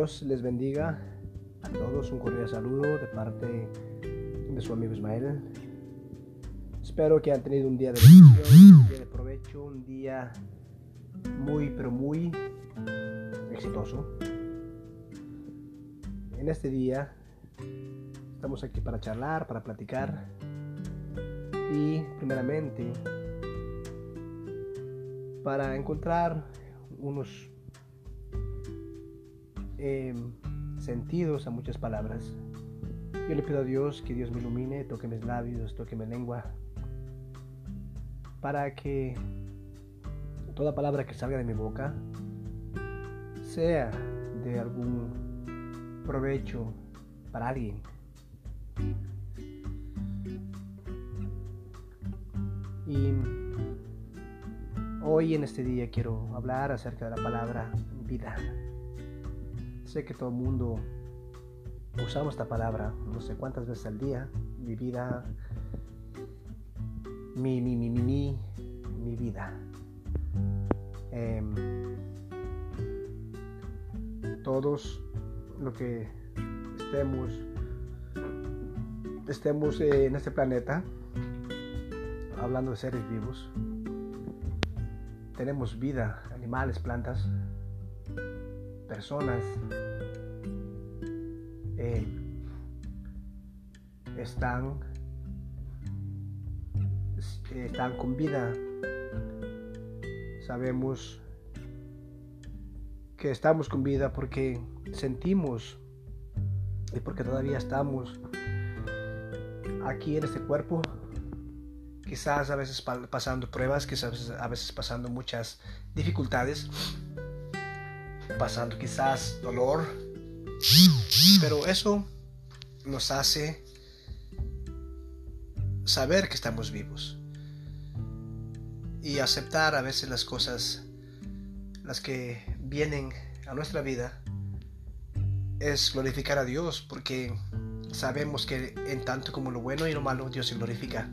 Dios les bendiga a todos. Un cordial saludo de parte de su amigo Ismael. Espero que hayan tenido un día de provecho, un día muy, pero muy exitoso. En este día estamos aquí para charlar, para platicar y primeramente para encontrar unos Em, sentidos a muchas palabras. Yo le pido a Dios que Dios me ilumine, toque mis labios, toque mi lengua, para que toda palabra que salga de mi boca sea de algún provecho para alguien. Y hoy en este día quiero hablar acerca de la palabra vida. Sé que todo el mundo usamos esta palabra no sé cuántas veces al día. Mi vida, mi, mi, mi, mi, mi, vida. Em, todos lo que estemos, estemos en este planeta, hablando de seres vivos, tenemos vida, animales, plantas, personas eh, están, están con vida. Sabemos que estamos con vida porque sentimos y porque todavía estamos aquí en este cuerpo quizás a veces pasando pruebas, quizás a veces pasando muchas dificultades, pasando quizás dolor, pero eso nos hace saber que estamos vivos y aceptar a veces las cosas, las que vienen a nuestra vida, es glorificar a Dios porque sabemos que en tanto como lo bueno y lo malo Dios se glorifica.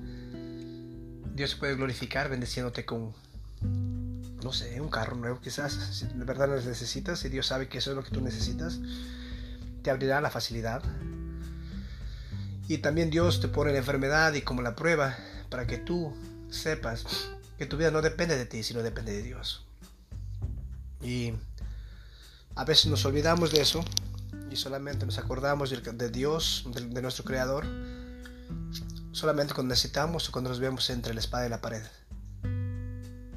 Dios puede glorificar bendiciéndote con no sé, un carro nuevo quizás, si de verdad lo necesitas, y Dios sabe que eso es lo que tú necesitas, te abrirá la facilidad. Y también Dios te pone la enfermedad y como la prueba para que tú sepas que tu vida no depende de ti, sino depende de Dios. Y a veces nos olvidamos de eso y solamente nos acordamos de, Dios, de nuestro Creador, solamente cuando necesitamos o cuando nos vemos entre la espada y la pared.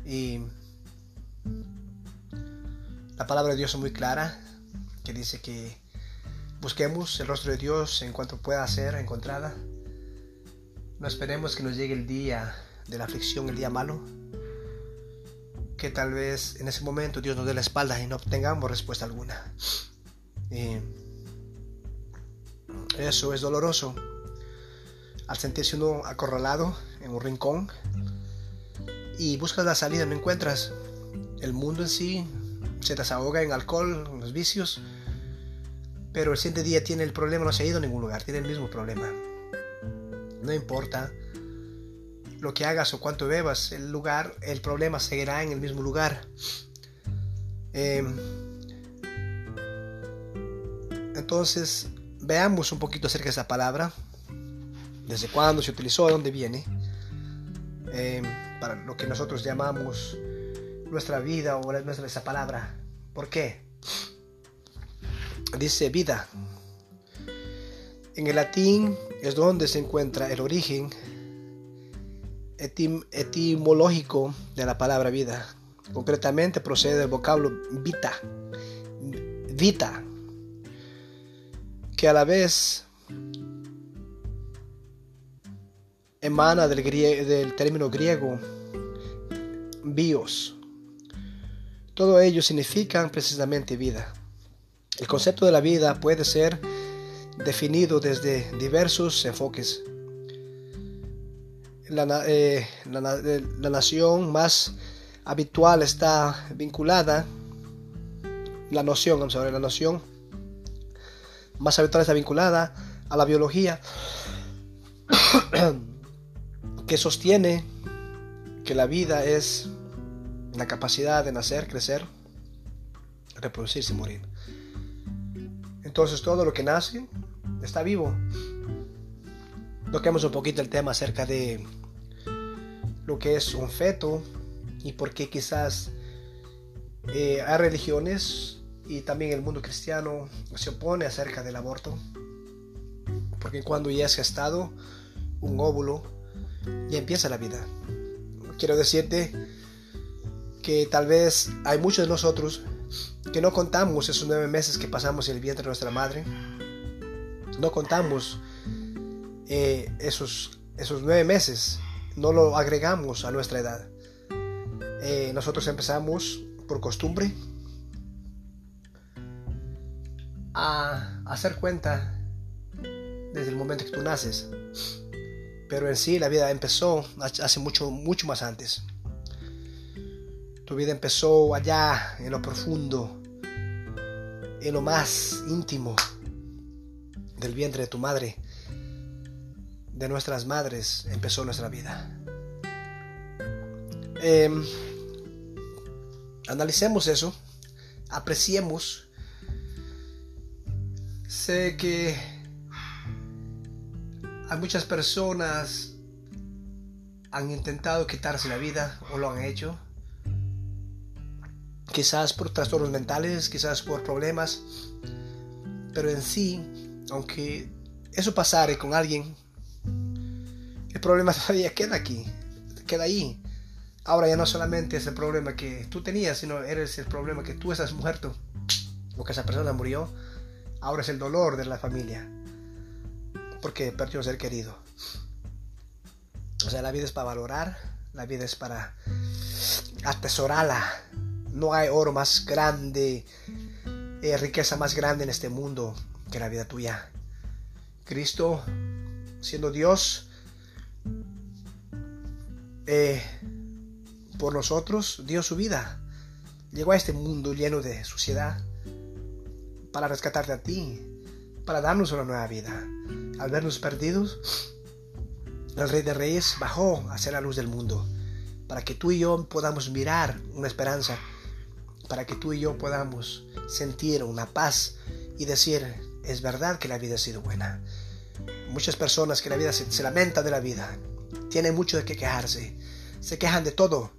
Y la palabra de Dios es muy clara, que dice que busquemos el rostro de Dios en cuanto pueda ser encontrada. No esperemos que nos llegue el día de la aflicción, el día malo, que tal vez en ese momento Dios nos dé la espalda y no obtengamos respuesta alguna. eso es doloroso. Al sentirse uno acorralado en un rincón y buscas la salida, no encuentras. El mundo en sí se desahoga en alcohol, en los vicios, pero el siguiente día tiene el problema, no se ha ido a ningún lugar, tiene el mismo problema. No importa lo que hagas o cuánto bebas, el lugar, el problema seguirá en el mismo lugar. Em, entonces, veamos un poquito acerca de esa palabra, desde cuándo se utilizó, de dónde viene, em, para lo que nosotros llamamos nuestra vida o nuestra palabra. ¿Por qué? Dice vida. En el latín es donde se encuentra el origen etimológico de la palabra vida. Concretamente procede del vocablo vita, vita, que a la vez emana del, del término griego bios, todo ello significan precisamente vida. El concepto de la vida puede ser definido desde diversos enfoques. La, eh, nación más habitual está vinculada, la noción, ver, la noción más habitual está vinculada a la biología que sostiene que la vida es la capacidad de nacer, crecer, reproducirse y morir. Entonces todo lo que nace está vivo. Toquemos un poquito el tema acerca de lo que es un feto y por qué quizás eh, hay religiones y también el mundo cristiano se opone acerca del aborto. Porque cuando ya es gestado un óvulo, ya empieza la vida. Quiero decirte que tal vez hay muchos de nosotros que no contamos esos nueve meses que pasamos en el vientre de nuestra madre. No contamos eh, esos, esos nueve meses. No lo agregamos a nuestra edad. Eh, nosotros empezamos por costumbre a hacer cuenta desde el momento que tú naces. Pero en sí la vida empezó hace mucho, mucho más antes. Tu vida empezó allá en lo profundo, en lo más íntimo del vientre de tu madre, de nuestras madres, empezó nuestra vida. Em, analicemos eso, apreciemos. Sé que hay muchas personas han intentado quitarse la vida o lo han hecho quizás por trastornos mentales, quizás por problemas, pero en sí, aunque eso pasare con alguien, el problema todavía queda aquí, queda ahí. Ahora ya no solamente es el problema que tú tenías, sino eres el problema que tú estás muerto, o que esa persona murió. Ahora es el dolor de la familia, porque perdió un ser querido. O sea, la vida es para valorar, la vida es para atesorarla, no hay oro más grande, eh, riqueza más grande en este mundo que la vida tuya. Cristo, siendo Dios, eh, por nosotros dio su vida. Llegó a este mundo lleno de suciedad para rescatarte a ti, para darnos una nueva vida. Al vernos perdidos, el Rey de Reyes bajó hacia la luz del mundo, para que tú y yo podamos mirar una esperanza para que tú y yo podamos sentir una paz y decir, es verdad que la vida ha sido buena. Muchas personas que la vida se, lamenta de la vida, tienen mucho de qué quejarse, se quejan de todo,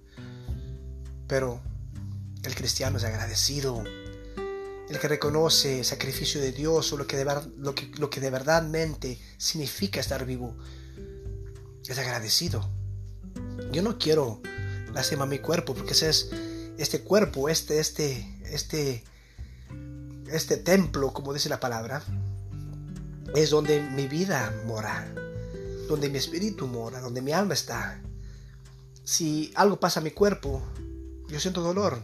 pero el cristiano es agradecido, el que reconoce el sacrificio de Dios o lo que de, lo que, lo que de verdadmente significa estar vivo, es agradecido. Yo no quiero lastimar mi cuerpo porque ese es este cuerpo, este, este, este, este templo, como dice la palabra, es donde mi vida mora, donde mi espíritu mora, donde mi alma está. Si algo pasa a mi cuerpo, yo siento dolor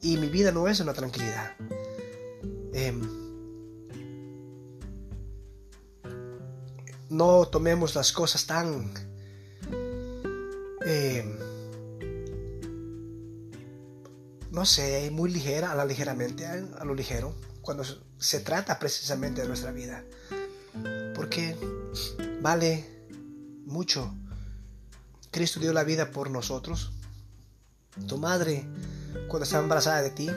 y mi vida no es una tranquilidad. Em, no tomemos las cosas tan eh, no sé, muy ligera, a la ligeramente, a lo ligero, cuando se trata precisamente de nuestra vida. Porque vale mucho. Cristo dio la vida por nosotros. Tu madre, cuando estaba embarazada de ti,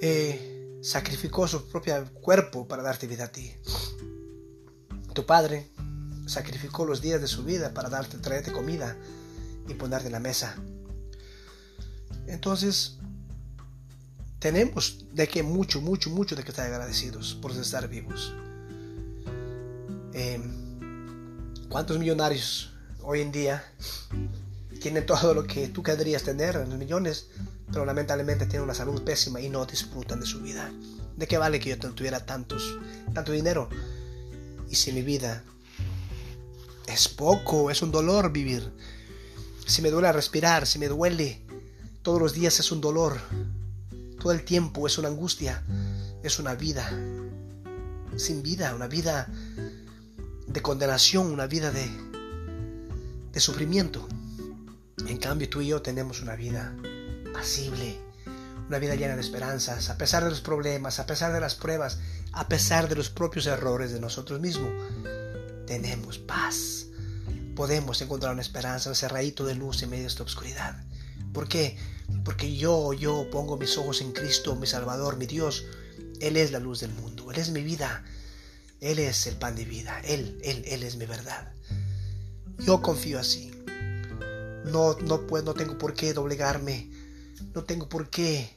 eh, sacrificó su propio cuerpo para darte vida a ti. Tu padre sacrificó los días de su vida para darte, traerte comida y ponerte en la mesa. Entonces, tenemos de que mucho, mucho, mucho de que estar agradecidos por estar vivos. Em, ¿Cuántos millonarios hoy en día tienen todo lo que tú querrías tener, en los millones, pero lamentablemente tienen una salud pésima y no disfrutan de su vida? ¿De qué vale que yo tuviera tantos, tanto dinero? Y si mi vida es poco, es un dolor vivir. Si me duele respirar, si me duele todos los días es un dolor. Todo el tiempo es una angustia. Es una vida sin vida, una vida de condenación, una vida de, de sufrimiento. En cambio, tú y yo tenemos una vida pasible, una vida llena de esperanzas, a pesar de los problemas, a pesar de las pruebas, a pesar de los propios errores de nosotros mismos. Tenemos paz. Podemos encontrar una esperanza, un cerradito de luz en medio de esta oscuridad. ¿Por qué? Porque yo, yo pongo mis ojos en Cristo, mi Salvador, mi Dios, Él es la luz del mundo, Él es mi vida, Él es el pan de vida, Él, Él, Él es mi verdad. Yo confío así. No, no, puedo, no tengo por qué doblegarme, no tengo por qué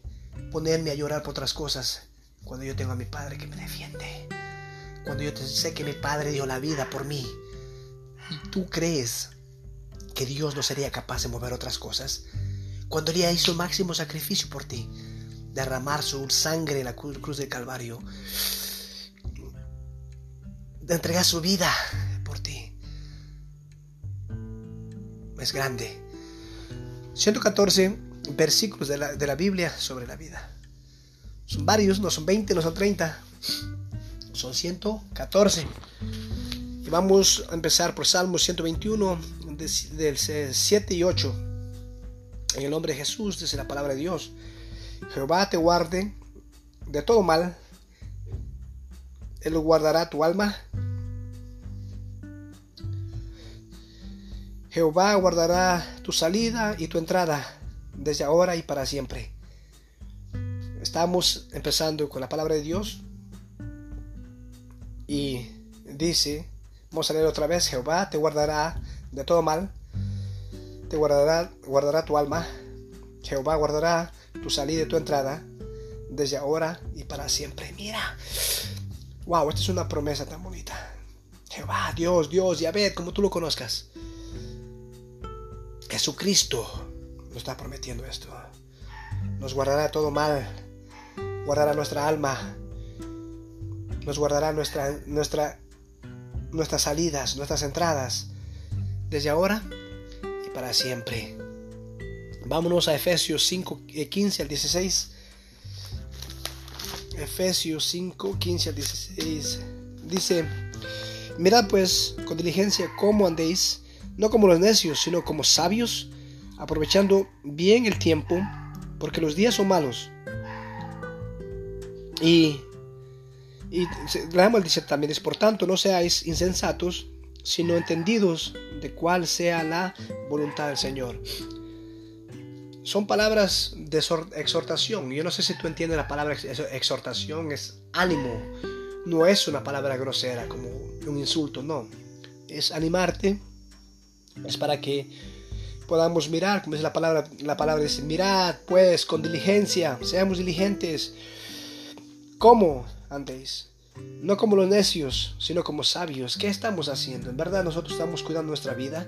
ponerme a llorar por otras cosas cuando yo tengo a mi Padre que me defiende. Cuando yo sé que mi Padre dio la vida por mí. ¿Y tú crees que Dios no sería capaz de mover otras cosas? Cuando Él hizo máximo sacrificio por ti, derramar su sangre en la cruz del Calvario, de entregar su vida por ti. Es grande. 114 versículos de la, de la Biblia sobre la vida. Son varios, no son 20, no son 30, son 114. Y vamos a empezar por Salmos 121, del 7 y 8. En el nombre de Jesús, dice la palabra de Dios. Jehová te guarde de todo mal. Él guardará tu alma. Jehová guardará tu salida y tu entrada desde ahora y para siempre. Estamos empezando con la palabra de Dios. Y dice, vamos a leer otra vez, Jehová te guardará de todo mal. Te guardará, guardará tu alma. Jehová guardará tu salida y tu entrada desde ahora y para siempre. Mira, wow, esta es una promesa tan bonita. Jehová, Dios, Dios, ya ve como tú lo conozcas. Jesucristo nos está prometiendo esto. Nos guardará todo mal, guardará nuestra alma, nos guardará nuestra, nuestra, nuestras salidas, nuestras entradas, desde ahora para siempre. Vámonos a Efesios 5, 15 eh, al 16. Efesios 5, 15 al 16. Dice, mirad pues con diligencia cómo andéis, no como los necios, sino como sabios, aprovechando bien el tiempo, porque los días son malos. Y, y leamos dice también, es por tanto, no seáis insensatos, sino entendidos de cuál sea la voluntad del Señor son palabras de exhortación. Yo no sé si tú entiendes la palabra exhortación, es ánimo. No es una palabra grosera como un insulto, no. Es animarte, es para que podamos mirar, como es la palabra, la palabra dice, mirad pues con diligencia, seamos diligentes. ¿Cómo andéis? No como los necios, sino como sabios. ¿Qué estamos haciendo? En verdad nosotros estamos cuidando nuestra vida.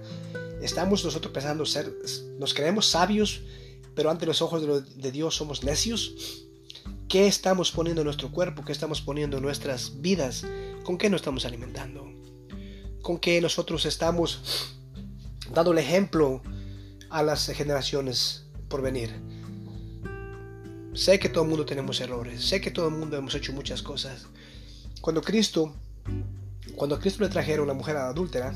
Estamos nosotros pensando ser, nos creemos sabios pero ante los ojos de, Dios somos necios? ¿Qué estamos poniendo en nuestro cuerpo? ¿Qué estamos poniendo en nuestras vidas? ¿Con qué nos estamos alimentando? ¿Con qué nosotros estamos dando el ejemplo a las generaciones por venir? Sé que todo el mundo tenemos errores, sé que todo el mundo hemos hecho muchas cosas. Cuando Cristo, cuando Cristo le trajeron a la mujer adúltera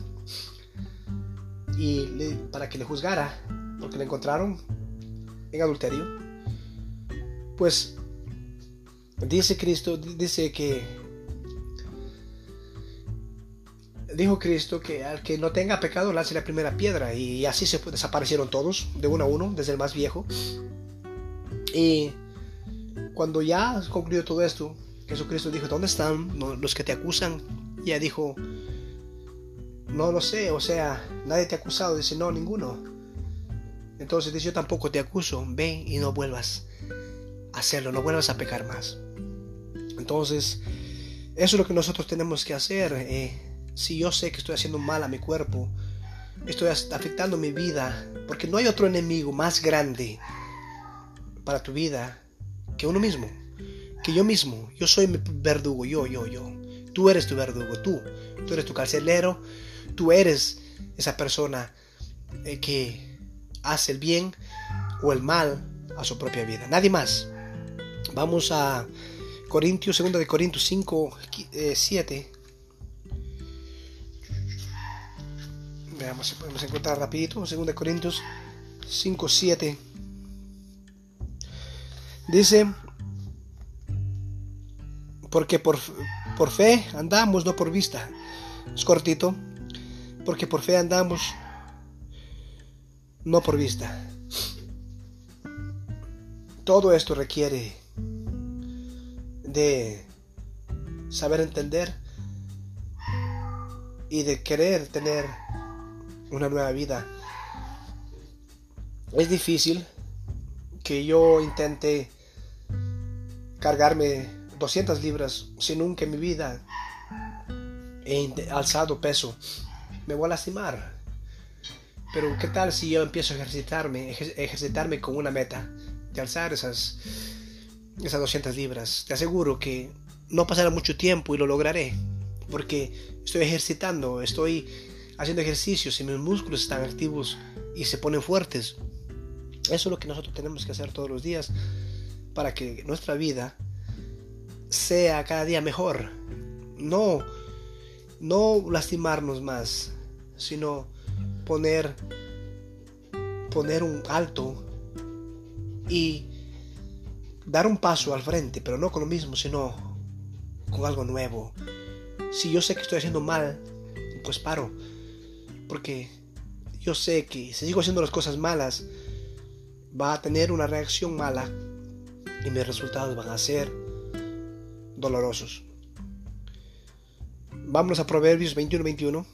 y para que le juzgara, porque le encontraron en adulterio, pues dice Cristo, dice que dijo Cristo que al que no tenga pecado lance la primera piedra y así se desaparecieron todos de uno a uno, desde el más viejo. Y cuando ya concluyó todo esto, Jesucristo dijo, ¿dónde están los que te acusan? Y ella dijo, no lo sé, o sea, nadie te ha acusado. Dice, no, ninguno. Entonces dice, yo tampoco te acuso, ven y no vuelvas a hacerlo, no vuelvas a pecar más. Entonces, eso es lo que nosotros tenemos que hacer. Eh, si yo sé que estoy haciendo mal a mi cuerpo, estoy afectando mi vida, porque no hay otro enemigo más grande para tu vida que uno mismo, que yo mismo. Yo soy mi verdugo, yo, yo, yo. Tú eres tu verdugo, tú. Tú eres tu carcelero, tú eres esa persona eh, que hace el bien o el mal a su propia vida. Nadie más. Vamos a Corintios, 2 de Corintios 5, 7. Eh, Veamos si podemos encontrar rapidito. 2 de Corintios 5, 7. Dice, porque por, por fe andamos, no por vista. Es cortito. Porque por fe andamos, no por vista. Todo esto requiere de saber entender y de querer tener una nueva vida. Es difícil que yo intente cargarme 200 libras si nunca en mi vida he alzado peso. Me voy a lastimar. Pero ¿qué tal si yo empiezo a ejercitarme, ejercitarme con una meta de alzar esas, esas 200 libras? Te aseguro que no pasará mucho tiempo y lo lograré. Porque estoy ejercitando, estoy haciendo ejercicios y mis músculos están activos y se ponen fuertes. Eso es lo que nosotros tenemos que hacer todos los días para que nuestra vida sea cada día mejor. No, no lastimarnos más, sino poner, poner un alto y dar un paso al frente, pero no con lo mismo, sino con algo nuevo. Si yo sé que estoy haciendo mal, pues paro. Porque yo sé que si sigo haciendo las cosas malas, va a tener una reacción mala y mis resultados van a ser dolorosos. Vamos a Proverbios 21-21.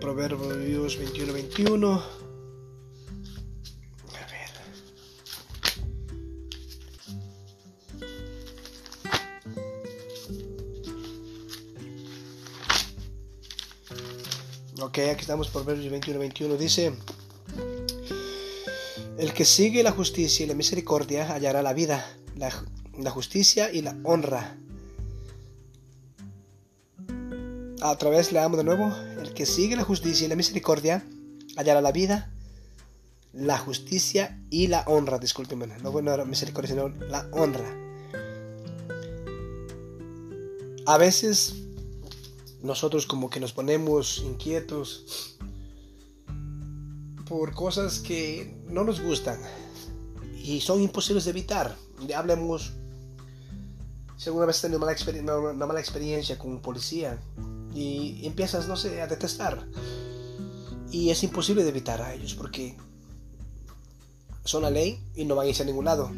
Proverbios 21-21. A ver. Ok, aquí estamos, Proverbios 21-21. Dice, el que sigue la justicia y la misericordia hallará la vida, la, justicia y la honra a través leamos de nuevo, el que sigue la justicia y la misericordia hallará la vida, la justicia y la honra, discúlpenme, no bueno la misericordia, sino la honra. A veces nosotros como que nos ponemos inquietos por cosas que no nos gustan y son imposibles de evitar. Hablemos, si alguna vez tenido una, una mala experiencia con un policía, y empiezas, no sé, a detestar. Y es imposible de evitar a ellos porque son la ley y no van a irse a ningún lado.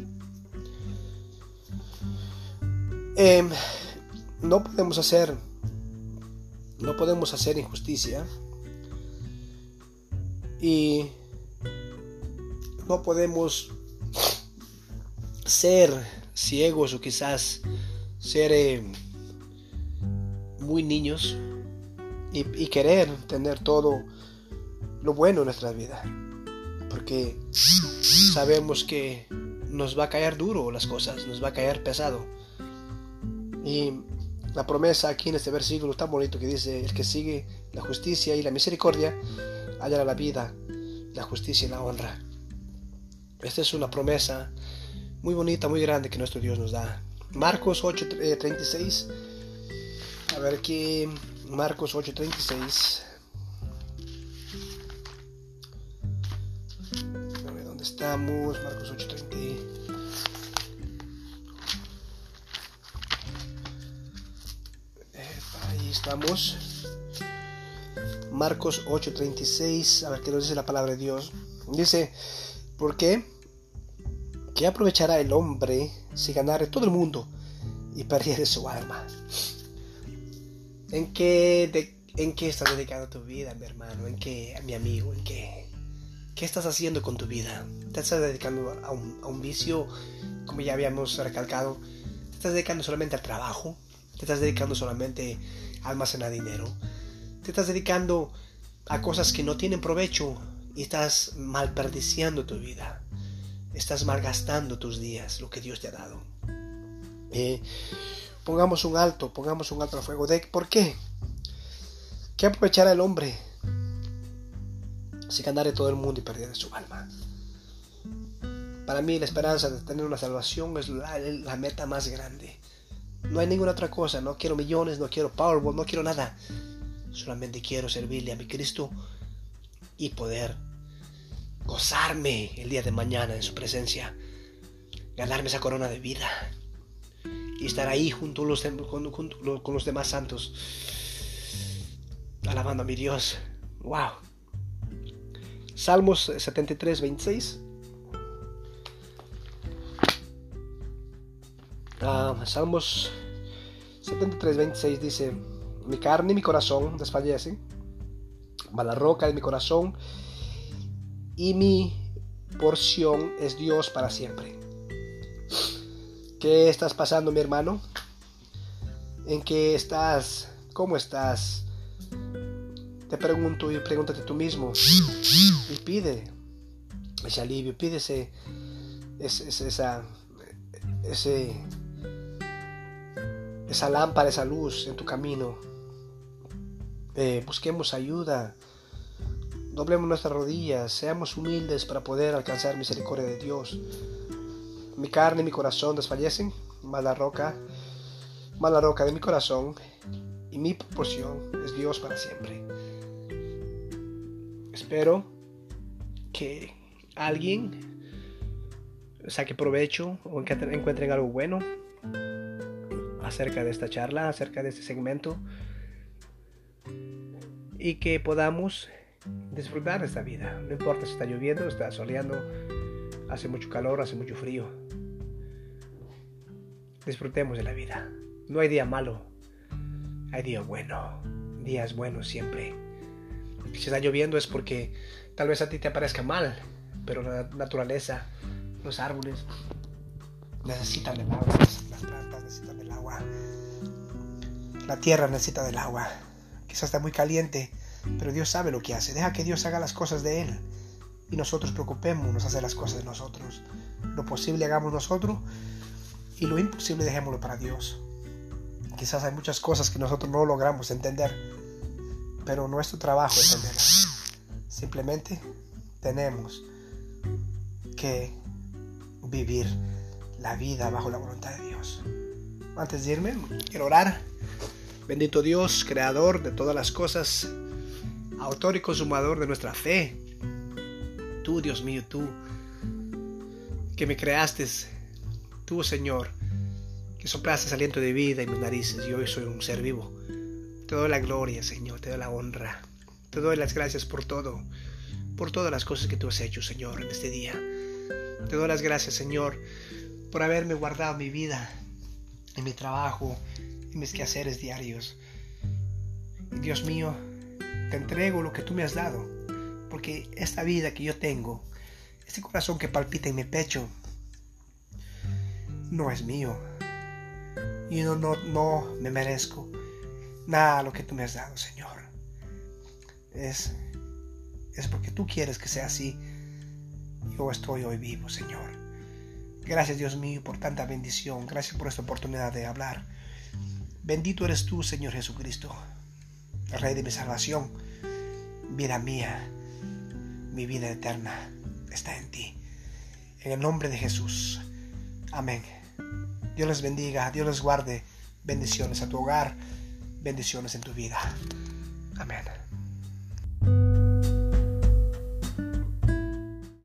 Em, no podemos hacer, no podemos hacer injusticia y no podemos ser ciegos o quizás ser em, muy niños y, querer tener todo lo bueno en nuestra vida. Porque sabemos que nos va a caer duro las cosas, nos va a caer pesado. Y la promesa aquí en este versículo tan bonito que dice, el que sigue la justicia y la misericordia, hallará la vida, la justicia y la honra. Esta es una promesa muy bonita, muy grande que nuestro Dios nos da. Marcos 8:36. Eh, a ver aquí Marcos 8:36. A ver dónde estamos. Marcos 8:30. Ahí estamos. Marcos 8:36. A ver qué nos dice la palabra de Dios. Dice, ¿por qué? ¿Qué aprovechará el hombre si ganare todo el mundo y perdiere su alma? ¿En qué, ¿En qué estás dedicando tu vida, mi hermano? ¿En qué, mi amigo? ¿En qué? ¿Qué estás haciendo con tu vida? ¿Te estás dedicando a un, a un vicio, como ya habíamos recalcado? ¿Te estás dedicando solamente al trabajo? ¿Te estás dedicando solamente a almacenar dinero? ¿Te estás dedicando a cosas que no tienen provecho y estás malperdiciando tu vida? Estás malgastando tus días, lo que Dios te ha dado. Eh, pongamos un alto, pongamos un alto al fuego. ¿De por qué? ¿Qué aprovechará el hombre si ganare todo el mundo y perdiera su alma? Para mí la esperanza de tener una salvación es la, la, meta más grande. No hay ninguna otra cosa. No quiero millones, no quiero Powerball, no quiero nada. Solamente quiero servirle a mi Cristo y poder gozarme el día de mañana en su presencia. Ganarme esa corona de vida y estar ahí junto, con, los demás santos, alabando a mi Dios. ¡Wow! Salmos 73, 26. Ah, Salmos 73, 26 dice, mi carne y mi corazón desfallecen, mas la roca de mi corazón y mi porción es Dios para siempre. ¿Qué estás pasando, mi hermano? ¿En qué estás? ¿Cómo estás? Te pregunto y pregúntate tú mismo y pide ese alivio, pide ese, esa, ese, esa lámpara, esa luz en tu camino. Eh, busquemos ayuda Doblemos nuestras rodillas, seamos humildes para poder alcanzar misericordia de Dios. Mi carne y mi corazón desfallecen, mas la roca, mas la roca de mi corazón y mi porción es Dios para siempre. Espero que alguien saque provecho o encuentren algo bueno acerca de esta charla, acerca de este segmento y que podamos disfrutar esta vida. No importa si está lloviendo, está soleando, hace mucho calor, hace mucho frío. Disfrutemos de la vida. No hay día malo, hay día bueno. Días buenos siempre. Si está lloviendo es porque tal vez a ti te parezca mal, pero la naturaleza, los árboles necesitan del agua, las plantas necesitan del agua, la tierra necesita del agua. Quizás está muy caliente, pero Dios sabe lo que hace. Deja que Dios haga las cosas de Él. Y nosotros preocupémonos hacer las cosas de nosotros. Lo posible hagamos nosotros y lo imposible dejémoslo para Dios. Quizás hay muchas cosas que nosotros no logramos entender, pero nuestro trabajo es entenderlas. Simplemente tenemos que vivir la vida bajo la voluntad de Dios. Antes de irme, quiero orar. Bendito Dios, creador de todas las cosas autor y consumador de nuestra fe. Tú, Dios mío, tú, que me creaste, tú, Señor, que soplaste aliento de vida en mis narices y hoy soy un ser vivo. Te doy la gloria, Señor, te doy la honra, te doy las gracias por todo, por todas las cosas que tú has hecho, Señor, en este día. Te doy las gracias, Señor, por haberme guardado mi vida, en mi trabajo, en mis quehaceres diarios. Dios mío, te entrego lo que tú me has dado, porque esta vida que yo tengo, este corazón que palpita en mi pecho, no es mío. Y no, no, no me merezco nada lo que tú me has dado, Señor. Es, es porque tú quieres que sea así. Yo estoy hoy vivo, Señor. Gracias, Dios mío, por tanta bendición. Gracias por esta oportunidad de hablar. Bendito eres tú, Señor Jesucristo. Rey de mi salvación, vida mía, mi vida eterna está en ti. En el nombre de Jesús. Amén. Dios les bendiga, Dios les guarde. Bendiciones a tu hogar, bendiciones en tu vida. Amén.